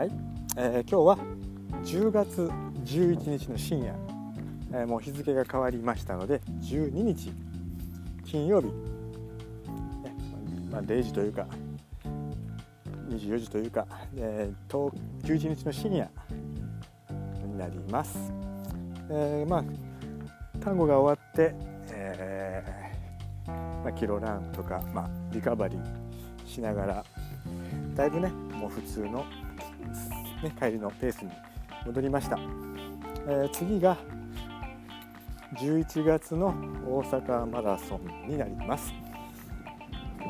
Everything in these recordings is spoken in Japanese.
はい、えー、今日は10月11日の深夜、えー、もう日付が変わりましたので12日金曜日、ねまあ、0時というか24時というか、えー、11日の深夜になります、えー、まあ単語が終わって、えーまあ、キロランとか、まあ、リカバリーしながらだいぶねもう普通の、ね、帰りのペースに戻りました、えー、次が11月の大阪マラソンになります、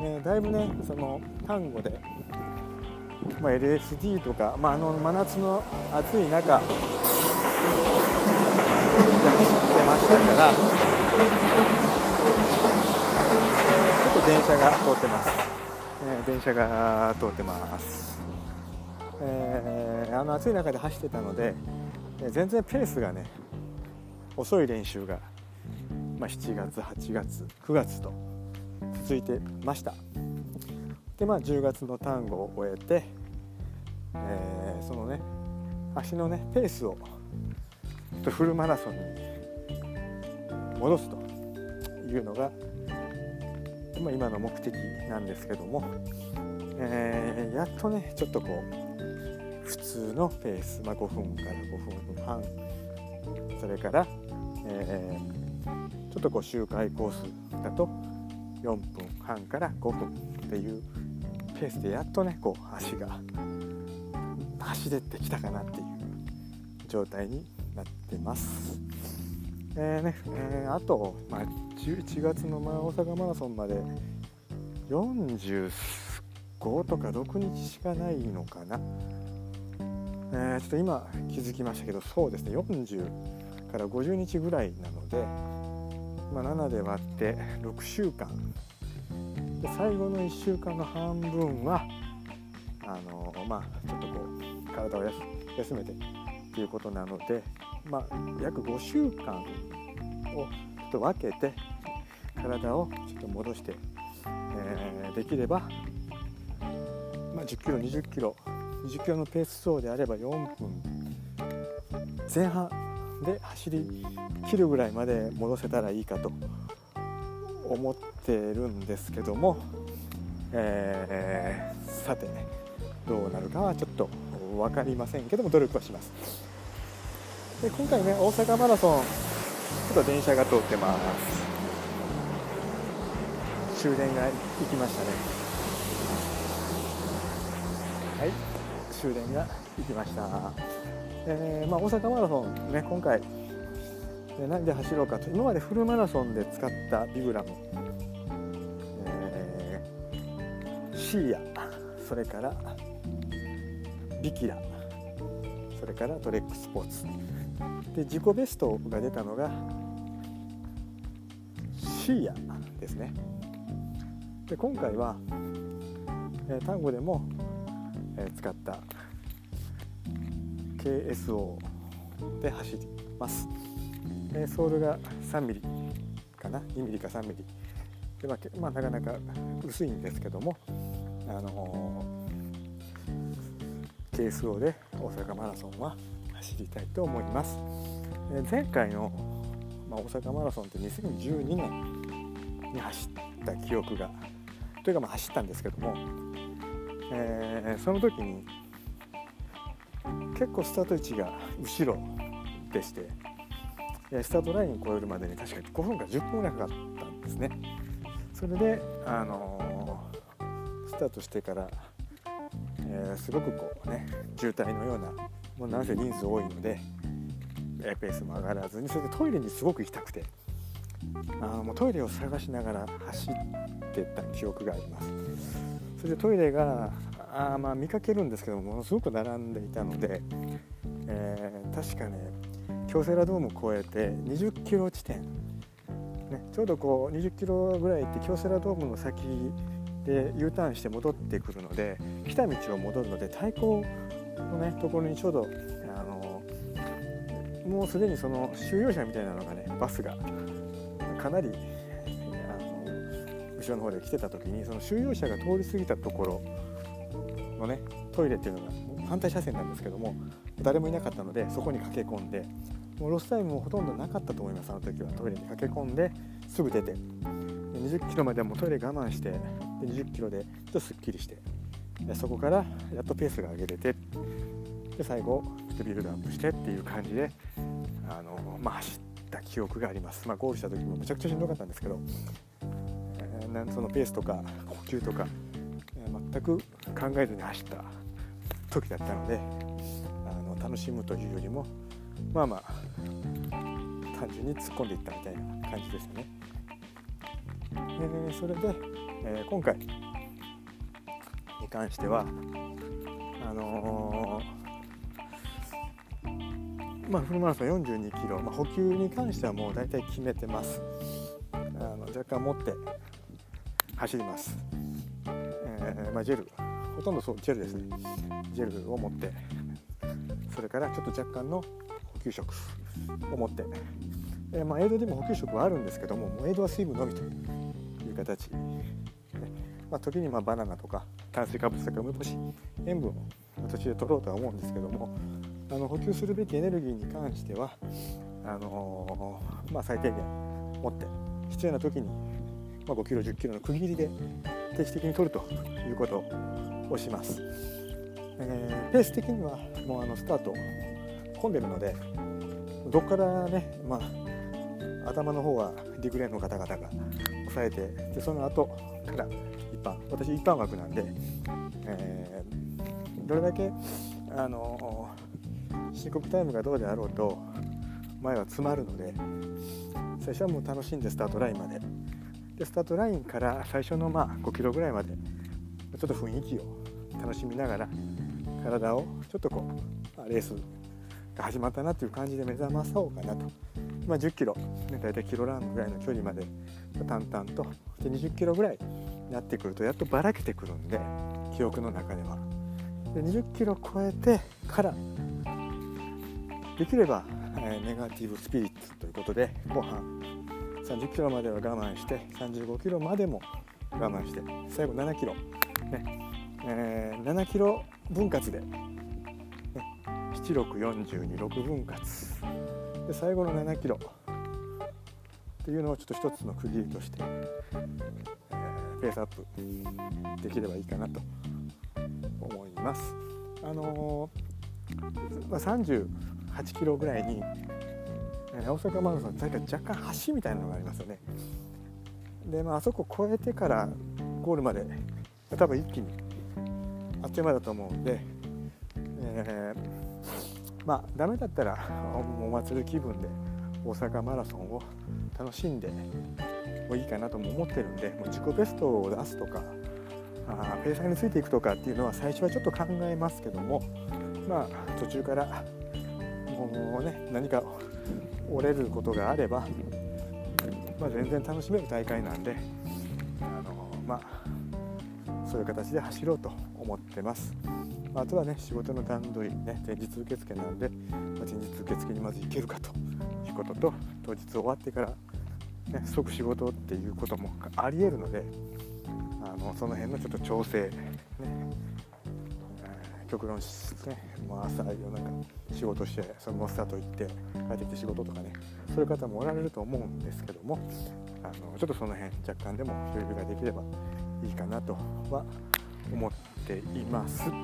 えー、だいぶねその単語で、まあ、LSD とか、まあ、あの真夏の暑い中走ってましたからちょっと電車が通ってます、えー、電車が通ってます。えー、あの暑い中で走ってたので、全然ペースがね遅い練習が、まあ、7月8月9月と続いてました。でまあ10月の単語を終えて、えー、そのね足のねペースをとフルマラソンに戻すというのが、ま、今の目的なんですけども、えー、やっとねちょっとこう普通のペース、まあ、5分から5分半。それから、えー、ちょっとこう周回コースだと4分半から5分っていうペースでやっとねこう足が走れてきたかなっていう状態になってます。えーねえー、あと、まあ、11月の大阪マラソンまで45とか6日しかないのかな。えー、ちょっと今気づきましたけどそうですね40から50日ぐらいなので、まあ、7で割って6週間。で最後の1週間の半分はあのまあちょっとこう体を休めてっていうことなので、まあ、約5週間をちょっと分けて体をちょっと戻して、えー、できれば、まあ、10キロ20キロ20キロのペース走であれば4分。前半で走り切るぐらいまで戻せたらいいかと思ってるんですけども、えー、さてどうなるかはちょっと分かりませんけども努力はします。で今回ね大阪マラソンちょっと電車が通ってます。終電が行きましたね。はい。終電が行きました、えー、まあ、大阪マラソンね今回何で走ろうかと。今までフルマラソンで使ったビブラム、えー、シーヤ。それからビキラ。それからトレックスポーツ。で自己ベストが出たのがシーヤですね。で今回は、えー、単語でも使った KSO で走ります、ソールが 3mm かな？2mm か 3mm で、まあ、まあ、なかなか薄いんですけどもあのー、KSO で大阪マラソンは走りたいと思います、え前回の、まあ、大阪マラソンって2012年に走った記憶がというかまあ走ったんですけどもえー、その時に結構スタート位置が後ろでしてスタートラインを越えるまでに確かに5分か10分ぐらいかかったんですね。それで、あのー、スタートしてから、えー、すごくこうね渋滞のようなもうなんせ人数多いのでペースも上がらずにそれでトイレにすごく行きたくてあもうトイレを探しながら走ってった記憶があります。それでトイレがあまあ見かけるんですけどものすごく並んでいたので、えー、確かね京セラドームを越えて20キロ地点、ね、ちょうどこう20キロぐらい行って京セラドームの先で U ターンして戻ってくるので来た道を戻るので対向のねところにちょうどあのもうすでにその収容者みたいなのがねバスがかなり後ろの方で来てた時にその収容車が通り過ぎたところのねトイレっていうのが反対車線なんですけども誰もいなかったのでそこに駆け込んでもうロスタイムもほとんどなかったと思いますあの時は。トイレに駆け込んですぐ出て。20キロまではもうトイレ我慢してで20キロでちょっとすっきりして。でそこからやっとペースが上げれて。で最後ちょっとビルドアップしてっていう感じであの、まあ、走った記憶があります、まあ、ゴールした時もめちゃくちゃしんどかったんですけど、えー、そのペースとか呼吸とか、全く考えずに走った時だったのであの楽しむというよりもまあまあ単純に突っ込んでいったみたいな感じでしたね。えー、それで、えー、今回に関してはあのー、まあ、フルマラソン42キロ、まあ、補給に関してはもう大体決めてますあの若干持って走ります、えーまあ、ジェル。ほとんどそうジェルですね。ジェルを持って。それからちょっと若干の補給食を持って、えー、まあ、エイドでも補給食はあるんですけどももうエイドは水分のみという形、まあ、時にまバナナとか炭水化物とか梅干し塩分を途中で取ろうとは思うんですけどもあの補給するべきエネルギーに関してはあのー、まあ、最低限持って必要な時に、まあ5キロ1 0キロの区切りで定期的に取るということをします、えー、ペース的にはもうあのスタート混んでるのでどっからね、まあ、頭の方はリグレーンの方々が抑えてでその後から一般私一般枠なんで、えー、どれだけあの申告タイムがどうであろうと前は詰まるので最初はもう楽しんでスタートラインまででスタートラインから最初のまあ5キロぐらいまでちょっと雰囲気を楽しみながら体をちょっとこうレースが始まったなという感じで目覚まそうかなと、まあ、10キロ、ね、大体キロランぐらいの距離まで淡々とで20キロぐらいになってくるとやっとばらけてくるんで記憶の中では。で20キロ超えてからできれば、え、ネガティブスピリッツということで後半30キロまでは我慢して35キロまでも我慢して最後7キロ、ね。えー、7キロ分割で、ね、7642分割。で最後の7キロ。っていうのをちょっと一つの区切りとして、えー、ペースアップできればいいかなと思います。あのー、まあ、38キロぐらいに、えー、大阪マラソン大体若干橋みたいなのがありますよね。で、まあ、あそこ越えてからゴールまで多分一気にあっという間だと思うんで、えー、まあダメだったらお祭り気分で大阪マラソンを楽しんでもいいかなとも思ってるんでもう自己ベストを出すとかあペーサーについていくとかっていうのは最初はちょっと考えますけどもまあ途中からもうね何か折れることがあれば、まあ、全然楽しめる大会なんであのまあそういう形で走ろうと思ってます。あとはね仕事の段取りね前日受付なんで、まあ、前日受付にまず行けるかということと当日終わってから、ね、即仕事っていうこともありえるのであのその辺のちょっと調整、極論して、もう朝夜中仕事してそのままスタート行って帰ってきて仕事とかねそういう方もおられると思うんですけどもあのちょっとその辺若干でも余裕ができればいいかなとは思っています。ま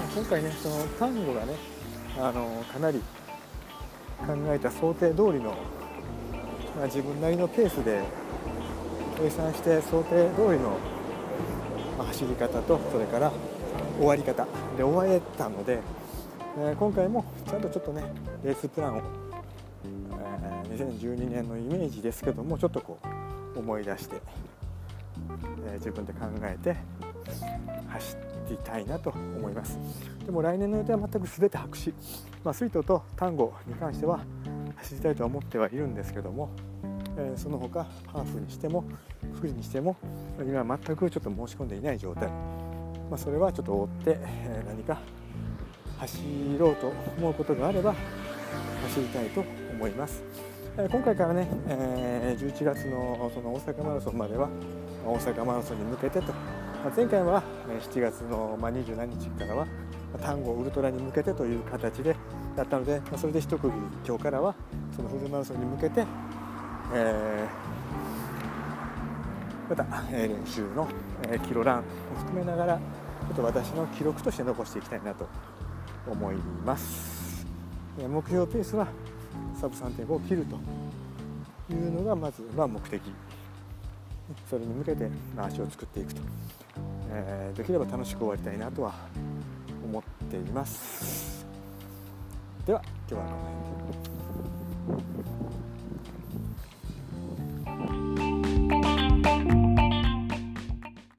あ、今回ねその単語がねあのかなり考えた想定通りの、まあ、自分なりのペースで計算して想定通りの、走り方とそれから終わり方で終えたので、え、今回もちゃんとちょっとねレースプランを、え、2012年のイメージですけどもちょっとこう思い出して、え、自分で考えて走っていたいなと思います。でも来年の予定は全く全て白紙、まあ、水筒と単語に関しては走りたいとは思ってはいるんですけども、え、その他ハーフにしてもフリにしても今は全くちょっと申し込んでいない状態、まあ、それはちょっと追って、え、何か走ろうと思うことがあれば走りたいと思います。今回からね、えー、11月のその大阪マラソンまでは大阪マラソンに向けてとま、前回は7月の27日からは単語ウルトラに向けてという形でやったので、ま、それで一区切り今日からはそのフルマラソンに向けて、え、また、練習の、えキロランを含めながらちょっと私の記録として残していきたいなと思います。目標ペースはサブ3.5を切るというのがまずは目的。それに向けて足を作っていくと、えー、できれば楽しく終わりたいなとは思っています。では今日はこの辺で。